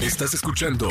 Estás escuchando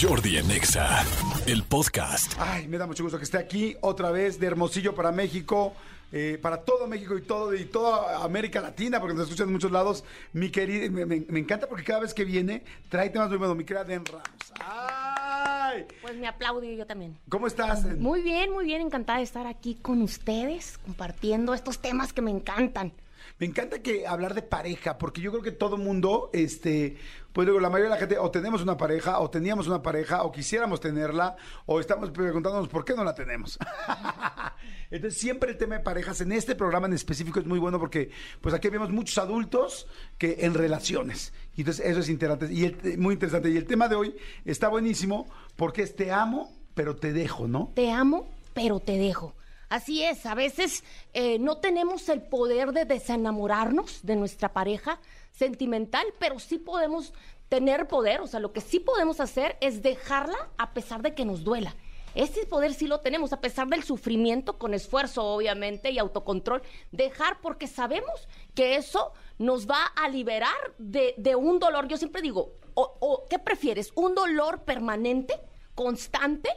Jordi en Exa, el podcast. Ay, me da mucho gusto que esté aquí otra vez de Hermosillo para México. eh, para todo México y todo y toda América Latina, porque nos escuchan en muchos lados. Mi querida, me, me- me encanta porque cada vez que viene trae temas muy buenos. Mi querida Den Ramos. ¡Ay! Pues me aplaudo yo también. ¿Cómo estás? Muy bien, muy bien, encantada de estar aquí con ustedes, compartiendo estos temas que me encantan. Me encanta que hablar de pareja, porque yo creo que todo mundo, este, pues digo, la mayoría de la gente, o tenemos una pareja, o teníamos una pareja, o quisiéramos tenerla, o estamos preguntándonos por qué no la tenemos. Entonces, siempre el tema de parejas en este programa en específico es muy bueno porque, pues aquí vemos muchos adultos que en relaciones. Y entonces, eso es interesante, y el- muy interesante. Y el tema de hoy está buenísimo porque es te amo, pero te dejo, ¿no? Te amo, pero te dejo. Así es, a veces eh, no tenemos el poder de desenamorarnos de nuestra pareja sentimental, pero sí podemos tener poder, o sea, lo que sí podemos hacer es dejarla a pesar de que nos duela. Ese poder sí lo tenemos, a pesar del sufrimiento, con esfuerzo obviamente y autocontrol, dejar porque sabemos que eso nos va a liberar de, de un dolor. Yo siempre digo, o, ¿qué prefieres? ¿Un dolor permanente, constante?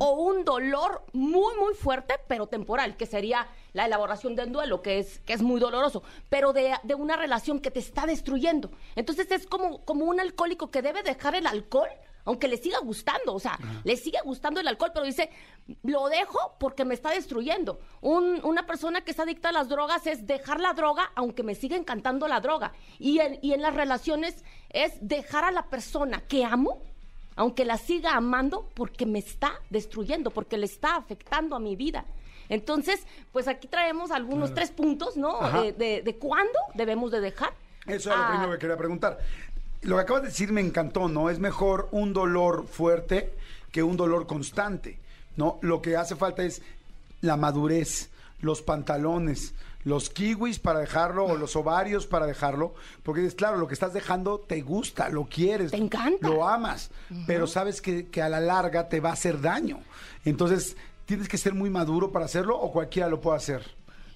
o un dolor muy, muy fuerte, pero temporal, que sería la elaboración del duelo, que es, que es muy doloroso, pero de, de una relación que te está destruyendo. Entonces es como, como un alcohólico que debe dejar el alcohol, aunque le siga gustando, o sea, le sigue gustando el alcohol, pero dice, lo dejo porque me está destruyendo. Un- una persona que está adicta a las drogas es dejar la droga, aunque me siga encantando la droga. Y en, y en las relaciones es dejar a la persona que amo, aunque la siga amando porque me está destruyendo, porque le está afectando a mi vida. Entonces, pues aquí traemos algunos tres puntos, ¿no? Ajá. De, de- de cuándo debemos de dejar. Eso es lo Ah, primero que quería preguntar. Lo que acabas de decir me encantó, ¿no? Es mejor un dolor fuerte que un dolor constante, ¿no? Lo que hace falta es la madurez, los pantalones, los kiwis para dejarlo o los ovarios para dejarlo, porque es claro, lo que estás dejando te gusta, lo quieres, Te encanta. lo amas, pero sabes que, que a la larga te va a hacer daño. Entonces, ¿tienes que ser muy maduro para hacerlo o cualquiera lo puede hacer?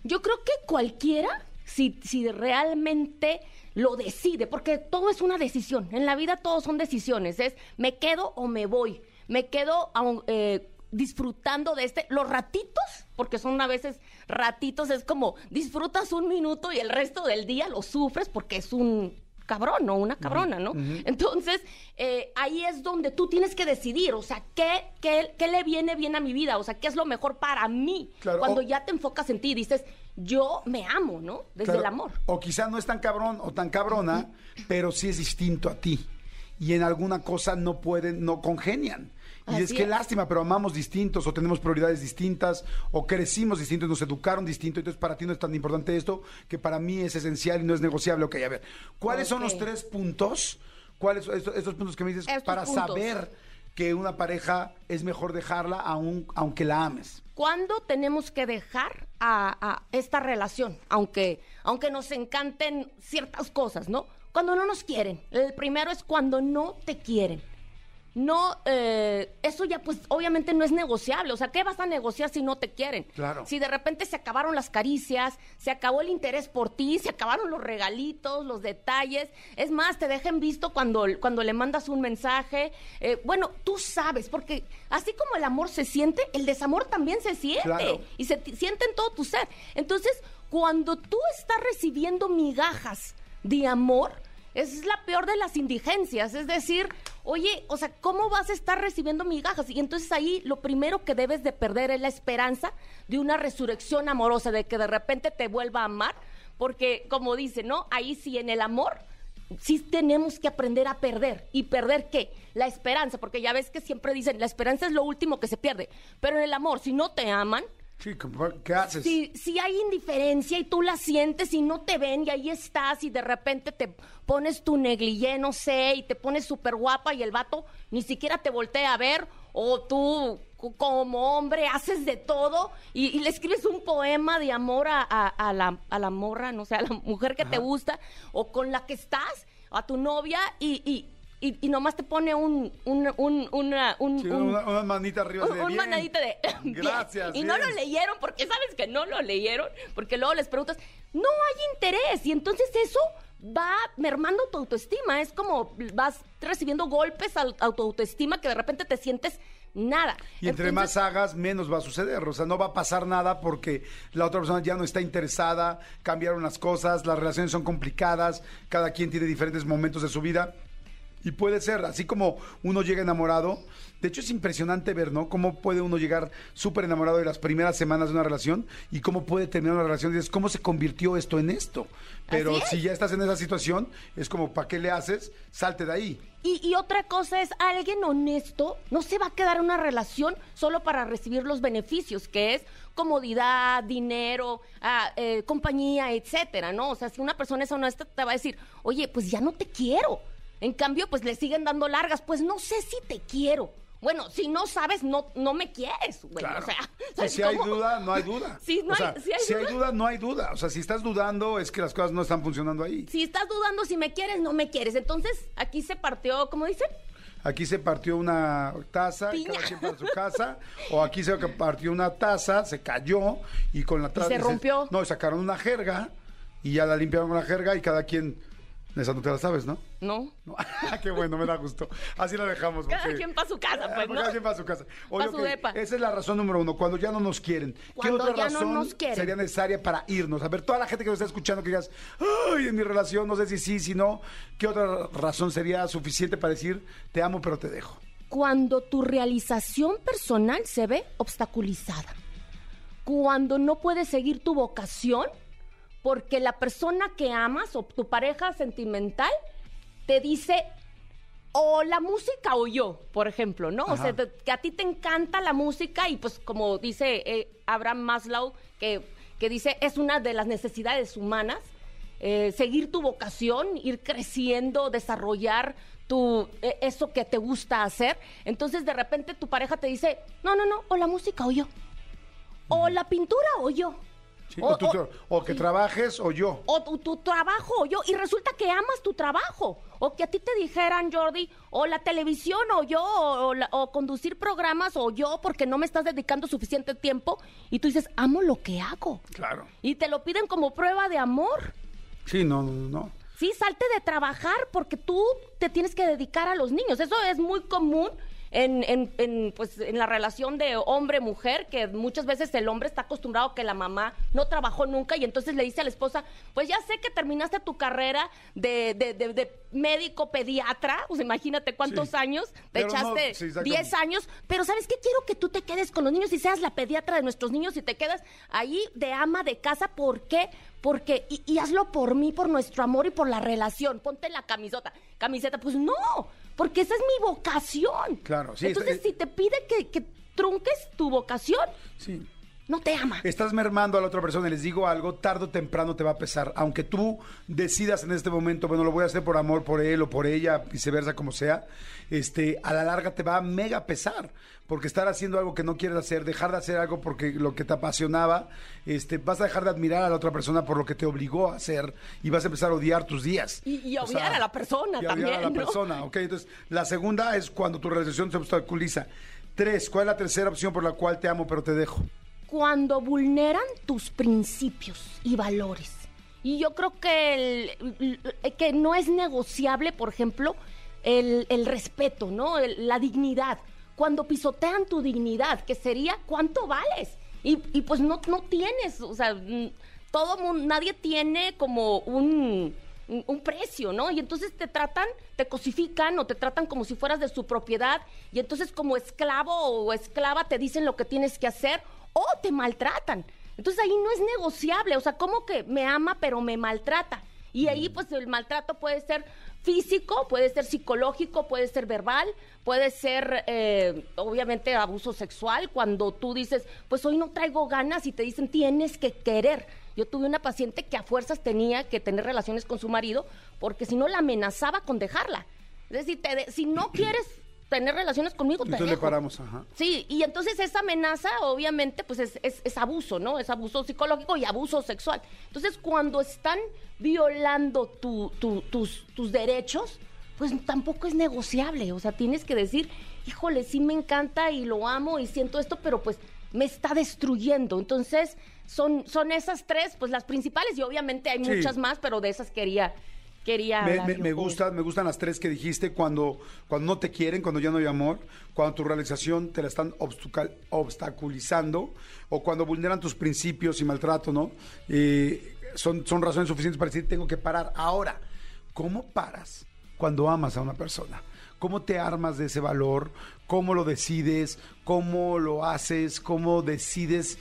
Yo creo que cualquiera, si, si realmente lo decide, porque todo es una decisión. En la vida todo son decisiones. Es me quedo o me voy. Me quedo aun- eh, disfrutando de este. Los ratitos, porque son a veces ratitos, es como disfrutas un minuto y el resto del día lo sufres porque es un cabrón o una cabrona, ¿no? Entonces, eh, ahí es donde tú tienes que decidir, o sea, ¿qué, qué, qué le viene bien a mi vida? O sea, ¿qué es lo mejor para mí? Claro, Cuando o- ya te enfocas en ti y dices, yo me amo, ¿no? Desde Claro, el amor. O quizá no es tan cabrón o tan cabrona, pero sí es distinto a ti. Y en alguna cosa no pueden, no congenian. Y es que es. lástima, pero amamos distintos, o tenemos prioridades distintas, o crecimos distintos, nos educaron distinto. Entonces, para ti no es tan importante esto, que para mí es esencial y no es negociable. Ok, a ver, ¿cuáles son los tres puntos? ¿Cuáles son estos, estos puntos que me dices Estos para puntos. saber que una pareja es mejor dejarla aun, aunque la ames? ¿Cuándo tenemos que dejar a, a esta relación? Aunque, aunque nos encanten ciertas cosas, ¿no? Cuando no nos quieren. El primero es cuando no te quieren. No, eh, eso ya pues obviamente no es negociable. O sea, ¿qué vas a negociar si no te quieren? Claro. Si de repente se acabaron las caricias, se acabó el interés por ti, se acabaron los regalitos, los detalles. Es más, te dejan visto cuando, cuando le mandas un mensaje. Eh, bueno, tú sabes, porque así como el amor se siente, el desamor también se siente. Claro. Y se siente en todo tu ser. Entonces, cuando tú estás recibiendo migajas de amor, es la peor de las indigencias. Es decir, oye, o sea, ¿cómo vas a estar recibiendo migajas? Y entonces ahí lo primero que debes de perder es la esperanza de una resurrección amorosa, de que de repente te vuelva a amar. Porque, como dice, ¿no? Ahí sí, en el amor, sí tenemos que aprender a perder. ¿Y perder qué? La esperanza, porque ya ves que siempre dicen, la esperanza es lo último que se pierde. Pero en el amor, si no te aman, Sí, como, ¿qué haces? Si, si hay indiferencia y tú la sientes y no te ven y ahí estás y de repente te pones tu negligé, no sé, y te pones súper guapa y el vato ni siquiera te voltea a ver o tú co- como hombre haces de todo y, y le escribes un poema de amor a, a- a la, a la morra, no sé, a la mujer que te gusta o con la que estás, a tu novia y... y y, y nomás te pone un, un, un, una, un, Sí, un- una, una manita arriba de un, un bien. manadito de bien. Gracias. Y no lo leyeron porque sabes que no lo leyeron, porque luego les preguntas, no hay interés. Y entonces eso va mermando tu autoestima. Es como vas recibiendo golpes a tu autoestima que de repente te sientes nada. Y entre Entonces, más hagas, menos va a suceder. O sea, no va a pasar nada porque la otra persona ya no está interesada, cambiaron las cosas, las relaciones son complicadas, cada quien tiene diferentes momentos de su vida. Y puede ser, así como uno llega enamorado. De hecho, es impresionante ver, ¿no? Cómo puede uno llegar súper enamorado de las primeras semanas de una relación y cómo puede terminar una relación y dices, ¿cómo se convirtió esto en esto? Pero es. si ya estás en esa situación, es como, ¿para qué le haces? Salte de ahí. Y, y otra cosa es, alguien honesto no se va a quedar en una relación solo para recibir los beneficios, que es comodidad, dinero, ah, eh, compañía, etcétera, ¿no? O sea, si una persona es honesta, te va a decir, oye, pues ya no te quiero. En cambio, pues le siguen dando largas, pues no sé si te quiero. Bueno, si no sabes, no, no me quieres, güey. Claro. O sea, ¿sabes si hay duda, no hay duda. Sí, no O sea, hay- sí hay si hay duda. no hay duda. O sea, si estás dudando, es que las cosas no están funcionando ahí. Si estás dudando si me quieres, no me quieres. Entonces, aquí se partió, ¿cómo dicen? Aquí se partió una taza, y Piña. cada quien para su casa. o aquí se partió una taza, se cayó y con la taza. se rompió. No, sacaron una jerga y ya la limpiaron con la jerga y cada quien. Esa no te la sabes, ¿no? No. No. Qué bueno, me da gusto. Así la dejamos. Cada porque- quien pa' su casa, pues, Ah, ¿no? Cada quien para su casa. Oye, Pa' su ok, depa. Esa es la razón número uno, cuando ya no nos quieren. ¿Qué Cuando otra ya no razón nos quieren. sería necesaria para irnos? A ver, toda la gente que nos está escuchando que digas, ay, en mi relación, no sé si sí, si no, ¿qué otra razón sería suficiente para decir, te amo, pero te dejo? Cuando tu realización personal se ve obstaculizada. Cuando no puedes seguir tu vocación porque la persona que amas o tu pareja sentimental te dice o la música o yo, por ejemplo, ¿no? O sea, te- que a ti te encanta la música y pues como dice eh, Abraham Maslow, que, que dice es una de las necesidades humanas, eh, seguir tu vocación, ir creciendo, desarrollar tu, eh, eso que te gusta hacer. Entonces de repente tu pareja te dice, no, no, no, o la música o yo, o la pintura o yo. Sí, o, tú- o que trabajes o yo. O tu, tu trabajo, o yo, y resulta que amas tu trabajo. O que a ti te dijeran, Jordi, o la televisión, o yo, la- o conducir programas, o yo, porque no me estás dedicando suficiente tiempo. Y tú dices, amo lo que hago. Claro. Y te lo piden como prueba de amor. Sí, no, no, no. Sí, salte de trabajar porque tú te tienes que dedicar a los niños. Eso es muy común en, en, en, pues, en la relación de hombre-mujer, que muchas veces el hombre está acostumbrado a que la mamá no trabajó nunca y entonces le dice a la esposa, pues ya sé que terminaste tu carrera de, de- de- de médico pediatra, pues imagínate cuántos Sí. años, te Pero no, echaste sí, exactamente. 10 años, pero ¿sabes qué? Quiero que tú te quedes con los niños y seas la pediatra de nuestros niños y te quedas ahí de ama de casa. ¿Por qué? Porque, y, y hazlo por mí, por nuestro amor y por la relación. Ponte la camisota. Camiseta, pues no, porque esa es mi vocación. Claro, sí, Entonces, es- si te pide que, que trunques tu vocación, Sí. No te ama. Estás mermando a la otra persona y les digo algo, tarde o temprano te va a pesar. Aunque tú decidas en este momento, bueno, lo voy a hacer por amor por él o por ella, viceversa, como sea, este, a la larga te va a mega pesar. Porque estar haciendo algo que no quieres hacer, dejar de hacer algo porque lo que te apasionaba, este, vas a dejar de admirar a la otra persona por lo que te obligó a hacer y vas a empezar a odiar tus días. Y- y O odiar a la persona y odiar a la también, ¿no? persona, ok. Entonces, la segunda es cuando tu relación se obstaculiza. Tres, ¿cuál es la tercera opción por la cual te amo pero te dejo? Cuando vulneran tus principios y valores. Y yo creo que, que no es negociable, por ejemplo, el, el respeto, ¿no? La dignidad. Cuando pisotean tu dignidad, que sería cuánto vales. Y, y pues no, no tienes, o sea, todo mundo, nadie tiene como un- un precio, ¿no? Y entonces te tratan, te cosifican o te tratan como si fueras de su propiedad y entonces como esclavo o esclava te dicen lo que tienes que hacer o te maltratan. Entonces ahí no es negociable, o sea, como que me ama pero me maltrata. Y ahí pues el maltrato puede ser físico, puede ser psicológico, puede ser verbal, puede ser eh, obviamente abuso sexual, cuando tú dices, pues hoy no traigo ganas y te dicen tienes que querer. Yo tuve una paciente que a fuerzas tenía que tener relaciones con su marido porque si no la amenazaba con dejarla. Es decir, te de- si no quieres tener relaciones conmigo, te Entonces le dejo. paramos, ajá. Sí, y entonces esa amenaza, obviamente, pues es, es- es abuso, ¿no? Es abuso psicológico y abuso sexual. Entonces, cuando están violando tu- tu- tus, tus derechos, pues tampoco es negociable. O sea, tienes que decir, híjole, sí me encanta y lo amo y siento esto, pero pues me está destruyendo. Entonces, son, son esas tres, pues las principales, y obviamente hay Sí. muchas más, pero de esas quería. Quería Me, hablar me- me con- gusta, me gustan las tres que dijiste cuando, cuando no te quieren, cuando ya no hay amor, cuando tu realización te la están obstaculizando o cuando vulneran tus principios y maltrato, ¿no? Eh, son, son razones suficientes para decir tengo que parar. Ahora, ¿cómo paras cuando amas a una persona? ¿Cómo te armas de ese valor? ¿Cómo lo decides? ¿Cómo lo haces? ¿Cómo decides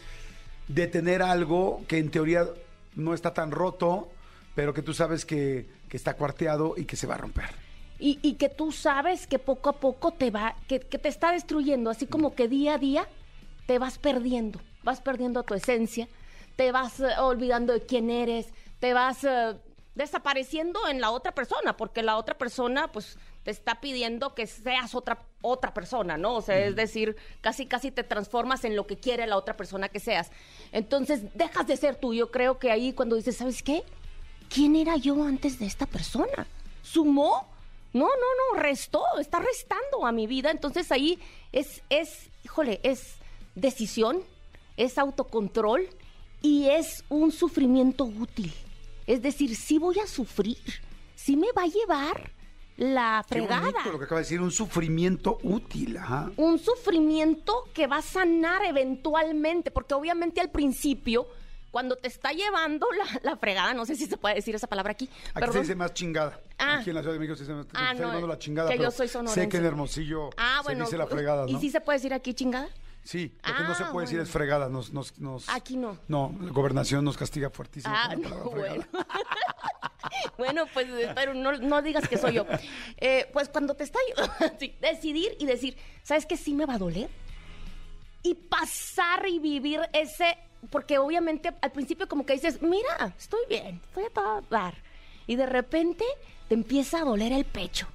detener algo que en teoría no está tan roto, pero que tú sabes que, que está cuarteado y que se va a romper. Y, y que tú sabes que poco a poco te va, que, que te está destruyendo, así como que día a día te vas perdiendo, vas perdiendo tu esencia, te vas eh, olvidando de quién eres, te vas eh, desapareciendo en la otra persona, porque la otra persona pues te está pidiendo que seas otra otra persona, ¿no? O sea, es decir, casi casi te transformas en lo que quiere la otra persona que seas. Entonces, dejas de ser tú. Yo creo que ahí cuando dices, ¿sabes qué? ¿Quién era yo antes de esta persona? ¿Sumó? No, no, no, restó, está restando a mi vida. Entonces ahí es, es, híjole, es decisión, es autocontrol y es un sufrimiento útil. Es decir, sí voy a sufrir, sí me va a llevar la Qué fregada. bonito lo que acaba de decir, un sufrimiento útil. Ajá. Un sufrimiento que va a sanar eventualmente, porque obviamente al principio, cuando te está llevando la, la fregada, no sé si se puede decir esa palabra aquí, Aquí se dice más chingada. Ah. Aquí en la Ciudad de México se dice más, Ah, está no, llevando la chingada. que yo soy Sé sonorense. que en Hermosillo Ah, se bueno. dice la fregada, ¿no? ¿Y sí se puede decir aquí chingada? Sí, lo que no Ah, se puede decir es fregada. Nos, nos, nos- Aquí no. No, la gobernación nos castiga fuertísimo. Ah, no, bueno. bueno, pues, eh, pero no, no digas que soy yo. Eh, pues cuando te está... sí, decidir y decir, ¿sabes qué? Sí me va a doler. Y pasar y vivir ese... Porque obviamente al principio como que dices, mira, estoy bien, estoy a todo dar. Y de repente te empieza a doler el pecho.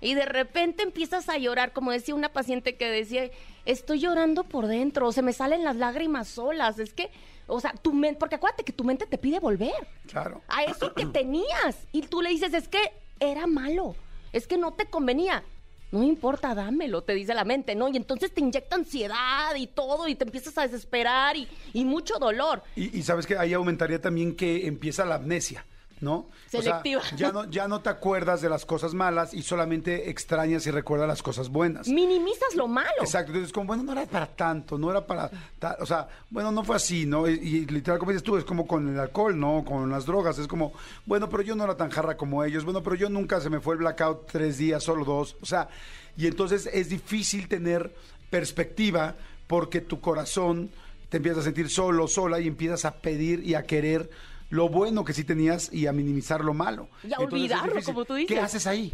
Y de repente empiezas a llorar, como decía una paciente que decía, estoy llorando por dentro, o se me salen las lágrimas solas. Es que, o sea, tu mente, porque acuérdate que tu mente te pide volver Claro. a eso que tenías. Y tú le dices, es que era malo, es que no te convenía. No importa, dámelo, te dice la mente, ¿no? Y entonces te inyecta ansiedad y todo, y te empiezas a desesperar y, y mucho dolor. Y, y sabes que ahí aumentaría también que empieza la amnesia, ¿no? Selectiva. O sea, ya no, ya no te acuerdas de las cosas malas y solamente extrañas y recuerdas las cosas buenas. Minimizas lo malo. Exacto, entonces como, bueno, no era para tanto, no era para, ta- o sea, bueno, no fue así, ¿no? Y, y literal, como dices tú, es como con el alcohol, ¿no? Con las drogas, es como, bueno, pero yo no era tan jarra como ellos, bueno, pero yo nunca se me fue el blackout tres días, solo dos, o sea, y entonces es difícil tener perspectiva porque tu corazón te empieza a sentir solo, sola y empiezas a pedir y a querer lo bueno que sí tenías y a minimizar lo malo. Y a Entonces olvidarlo, como tú ¿Qué dices. haces ahí?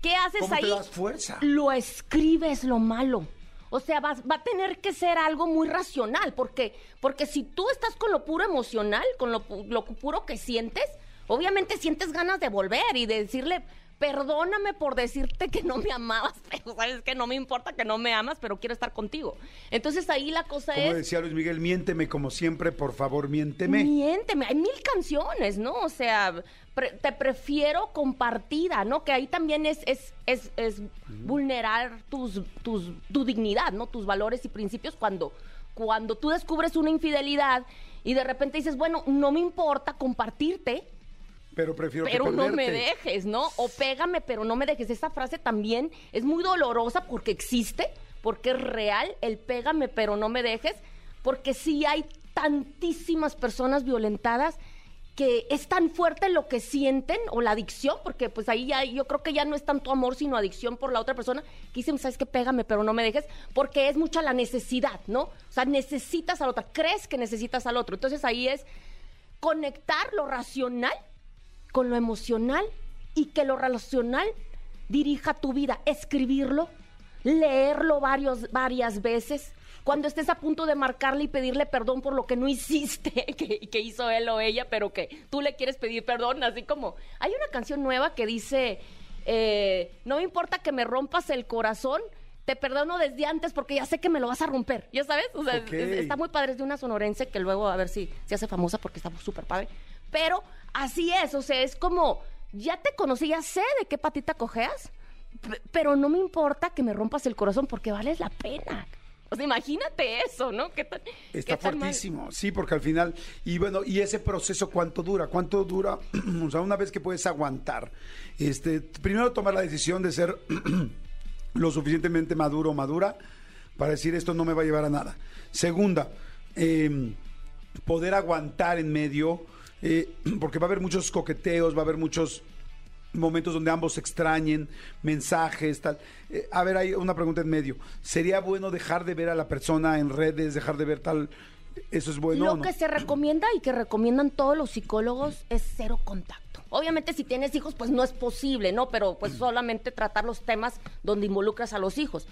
¿Qué haces ¿Cómo ahí? te das fuerza? Lo escribes lo malo. O sea, vas- va a tener que ser algo muy racional, porque, porque si tú estás con lo puro emocional, con lo, lo puro que sientes, obviamente sientes ganas de volver y de decirle, perdóname por decirte que no me amabas, pero sabes que no me importa que no me amas, pero quiero estar contigo. Entonces ahí la cosa Como es... decía Luis Miguel, miénteme como siempre, por favor, miénteme. Miénteme, hay mil canciones, ¿no? O sea, pre- te prefiero compartida, ¿no? Que ahí también es, es, es, es vulnerar tus, tus, tu dignidad, ¿no? Tus valores y principios cuando, cuando tú descubres una infidelidad y de repente dices, bueno, no me importa compartirte, Pero prefiero que pero no me dejes, ¿no? O pégame, pero no me dejes. Esa frase también es muy dolorosa porque existe, porque es real, el pégame, pero no me dejes, porque sí hay tantísimas personas violentadas que es tan fuerte lo que sienten o la adicción, porque pues ahí ya yo creo que ya no es tanto amor sino adicción por la otra persona, que dicen, sabes que pégame pero no me dejes, porque es mucha la necesidad, ¿no? O sea, necesitas al otro, crees que necesitas al otro. Entonces ahí es conectar lo racional con lo emocional y que lo relacional dirija tu vida. Escribirlo, leerlo varios, varias veces. Cuando estés a punto de marcarle y pedirle perdón por lo que no hiciste, que, que hizo él o ella, pero que tú le quieres pedir perdón, así como hay una canción nueva que dice, eh, no me importa que me rompas el corazón, te perdono desde antes porque ya sé que me lo vas a romper, ¿ya sabes? O sea, Ok. es- está muy padre, es de una sonorense que luego a ver si se hace famosa porque está súper padre. Pero así es, o sea, es como, ya te conocí, ya sé de qué patita cojeas, pero no me importa que me rompas el corazón porque vales la pena. O sea, imagínate eso, ¿no? ¿Qué tan, Está qué tan mal? fuertísimo, sí, porque al final, y bueno, y ese proceso cuánto dura, cuánto dura, o sea, una vez que puedes aguantar, este, primero tomar la decisión de ser lo suficientemente maduro o madura para decir esto no me va a llevar a nada. Segunda, eh, poder aguantar en medio, eh, porque va a haber muchos coqueteos, va a haber muchos momentos donde ambos se extrañen, mensajes, tal. Eh, a ver, hay una pregunta en medio. ¿Sería bueno dejar de ver a la persona en redes, dejar de ver tal? ¿Eso es bueno Lo o no? que se recomienda y que recomiendan todos los psicólogos es cero contacto. Obviamente si tienes hijos pues no es posible, ¿no? Pero pues solamente tratar los temas donde involucras a los hijos.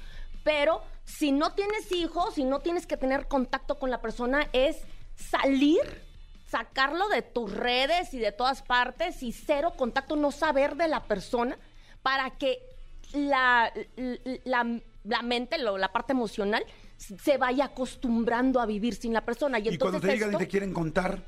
Pero si no tienes hijos, si no tienes que tener contacto con la persona es salir, sacarlo de tus redes y de todas partes y cero contacto, no saber de la persona para que la, la, la mente, lo- la parte emocional, se vaya acostumbrando a vivir sin la persona. Y, Y cuando te llegan y te quieren contar.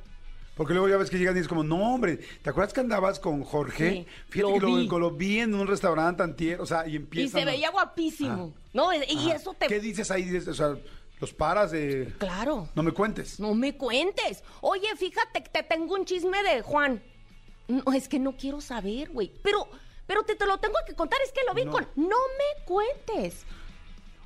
Porque luego ya ves que llegan y es como, no, hombre, ¿te acuerdas que andabas con Jorge? Sí, Fíjate lo que lo vi. Lo, vi en un restaurante antier, o sea, y y empiezan. se veía guapísimo, ¿no? Y Ajá. eso te... ¿Qué dices ahí? O sea, los paras de... Claro. No me cuentes. No me cuentes. Oye, fíjate, que te tengo un chisme de Juan. No, es que no quiero saber, güey. Pero, pero te, te lo tengo que contar, es que lo vi No. con... No me cuentes.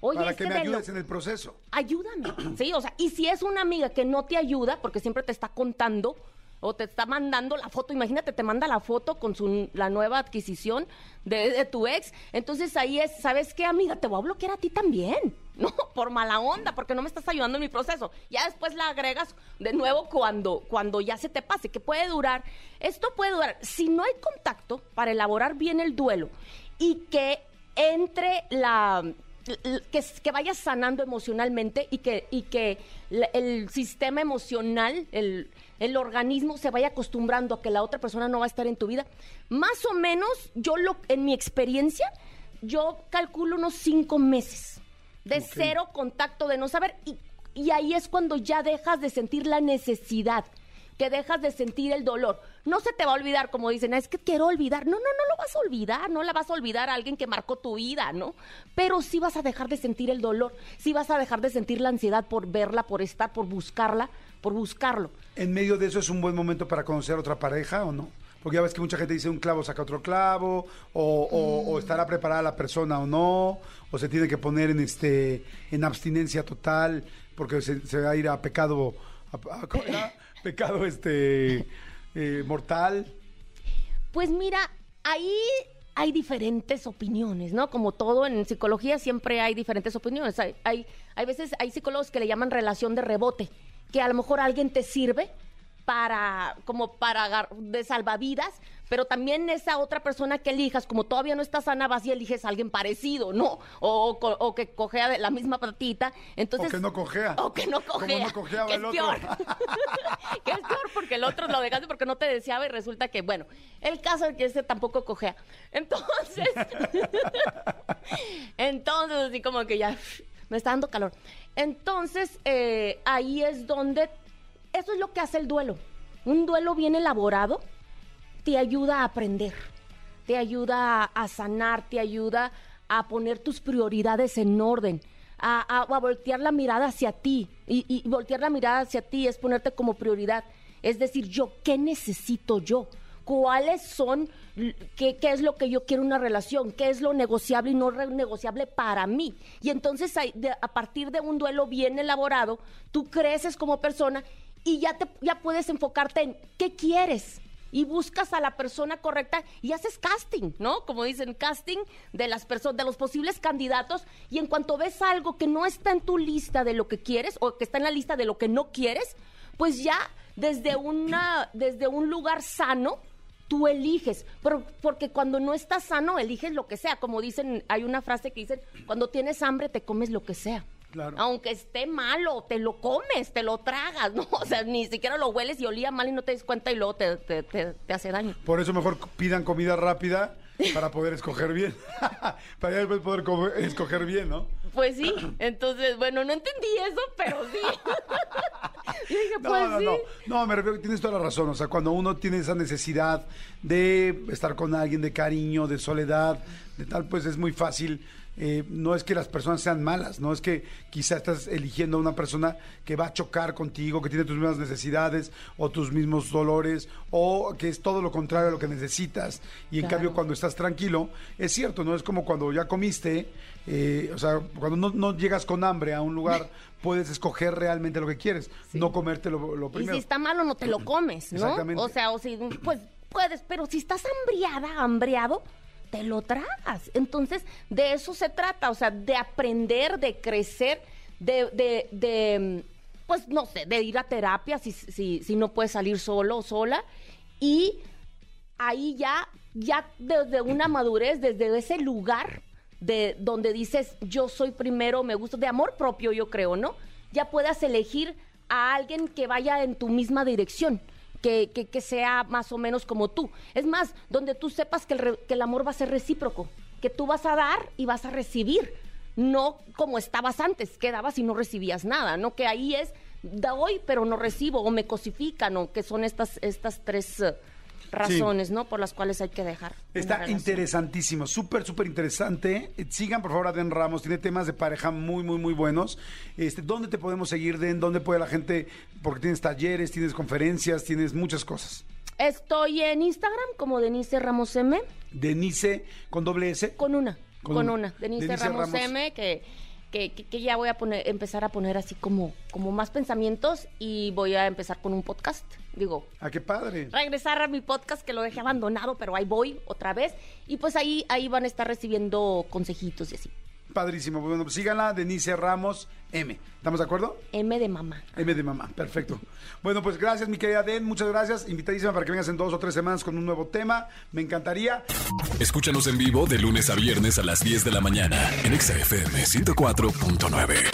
Oye, para que me lo- ayudes en el proceso. ayúdame. Sí, o sea, y si es una amiga que no te ayuda, porque siempre te está contando o te está mandando la foto, imagínate, te manda la foto con su, la nueva adquisición de, tu ex, entonces ahí es, ¿sabes qué, amiga? Te voy a bloquear a ti también, ¿no? Por mala onda, porque no me estás ayudando en mi proceso. Ya después la agregas de nuevo cuando, cuando ya se te pase, que puede durar, esto puede durar, si no hay contacto para elaborar bien el duelo y que entre la que, que vayas sanando emocionalmente y que, y que el sistema emocional, el, el organismo se vaya acostumbrando a que la otra persona no va a estar en tu vida. Más o menos, yo lo, en mi experiencia, yo calculo unos cinco meses de cero contacto, de no saber, y, y ahí es cuando ya dejas de sentir la necesidad, que dejas de sentir el dolor. No se te va a olvidar, como dicen, "Ah, es que quiero olvidar. No, no, no lo vas a olvidar, no la vas a olvidar a alguien que marcó tu vida, ¿no? Pero sí vas a dejar de sentir el dolor, sí vas a dejar de sentir la ansiedad por verla, por estar, por buscarla, por buscarlo. ¿En medio de eso es un buen momento para conocer a otra pareja o no? Porque ya ves que mucha gente dice un clavo saca otro clavo, o, o- o estará preparada la persona o no, o se tiene que poner en este en abstinencia total, porque se, se va a ir a pecado, pecado este eh, mortal. Pues mira, ahí hay diferentes opiniones, ¿no? Como todo en psicología siempre hay diferentes opiniones. Hay, hay, hay veces, hay psicólogos que le llaman relación de rebote, que a lo mejor alguien te sirve para, como para de salvavidas, pero también esa otra persona que elijas, como todavía no está sana, vas y eliges a alguien parecido, ¿no? O, que cojea de la misma patita. Entonces, o que no cojea. o que no Como cojea. no cojeaba que el es otro. peor. que es peor porque el otro lo dejaste porque no te deseaba y resulta que, bueno, el caso es que ese tampoco cojea. Entonces, entonces así como que ya me está dando calor. Entonces, eh, ahí es donde, eso es lo que hace el duelo. Un duelo bien elaborado te ayuda a aprender, te ayuda a, sanar, te ayuda a poner tus prioridades en orden, a, a- voltear la mirada hacia ti. Y, voltear la mirada hacia ti es ponerte como prioridad. Es decir, yo, ¿qué necesito yo? ¿Cuáles son, qué, qué es lo que yo quiero en una relación? ¿Qué es lo negociable y no negociable para mí? Y entonces a partir de un duelo bien elaborado, tú creces como persona y ya, te, ya puedes enfocarte en qué quieres y buscas a la persona correcta y haces casting, ¿no? Como dicen, casting de las personas, de los posibles candidatos y en cuanto ves algo que no está en tu lista de lo que quieres o que está en la lista de lo que no quieres, pues ya desde una desde un lugar sano tú eliges, porque cuando no estás sano eliges lo que sea, como dicen, hay una frase que dicen, cuando tienes hambre te comes lo que sea. Claro. Aunque esté malo, te lo comes, te lo tragas, ¿no? O sea, ni siquiera lo hueles y olía mal y no te das cuenta y luego te, te- te- te hace daño. Por eso mejor pidan comida rápida para poder escoger bien. para ya después poder comer- escoger bien, ¿no? Pues sí, entonces, bueno, no entendí eso, pero sí. Yo dije, No, pues no, sí. no. No, me refiero, tienes toda la razón. O sea, cuando uno tiene esa necesidad de estar con alguien, de cariño, de soledad, de tal, pues es muy fácil. eh, no es que las personas sean malas, no es que quizá estás eligiendo a una persona que va a chocar contigo, que tiene tus mismas necesidades o tus mismos dolores, o que es todo lo contrario a lo que necesitas. Y en Claro. cambio, cuando estás tranquilo, es cierto, no es como cuando ya comiste, eh, o sea, cuando no, no llegas con hambre a un lugar, puedes escoger realmente lo que quieres, no comerte lo, lo Y primero. si está malo, no te lo comes, ¿no? Exactamente. O sea, o si, pues puedes, pero si estás hambriada, hambriado, te lo tragas. Entonces, de eso se trata, o sea, de aprender, de crecer, de, de, de, pues no sé, de ir a terapia si, si, si no puedes salir solo o sola. Y ahí ya, ya desde una madurez, desde ese lugar de donde dices, yo soy primero, me gusta, de amor propio, yo creo, ¿no? Ya puedas elegir a alguien que vaya en tu misma dirección. Que, que- sea más o menos como tú. Es más, donde tú sepas que el, que el amor va a ser recíproco, que tú vas a dar y vas a recibir, no como estabas antes, que dabas y no recibías nada, ¿no? Que ahí es, doy pero no recibo, o me cosifican, o que son estas, estas tres eh, razones, ¿no? Por las cuales hay que dejar. Está interesantísimo, súper, súper interesante. Sigan, por favor, a Den Ramos. Tiene temas de pareja muy, muy, muy buenos. Este, ¿Dónde te podemos seguir, Den? ¿Dónde puede la gente? Porque tienes talleres, tienes conferencias, tienes muchas cosas. Estoy en Instagram como Denise Ramos M, Denise, con doble S. con una, Con con, una. una. Denise, Denise Ramos, Ramos. M, que, que, que- que ya voy a poner, empezar a poner así como, como más pensamientos y voy a empezar con un podcast. Digo, Ah, qué padre. regresar a mi podcast que lo dejé abandonado, pero ahí voy otra vez. Y pues ahí, ahí van a estar recibiendo consejitos y así. Padrísimo. Bueno, pues síganla, Denise Ramos M. ¿Estamos de acuerdo? M de mamá. M de mamá, perfecto. Bueno, pues gracias, mi querida Den, muchas gracias. Invitadísima para que vengas en dos o tres semanas con un nuevo tema. Me encantaría. Escúchanos en vivo de lunes a viernes a las 10 de la mañana en Exa FM 104.9.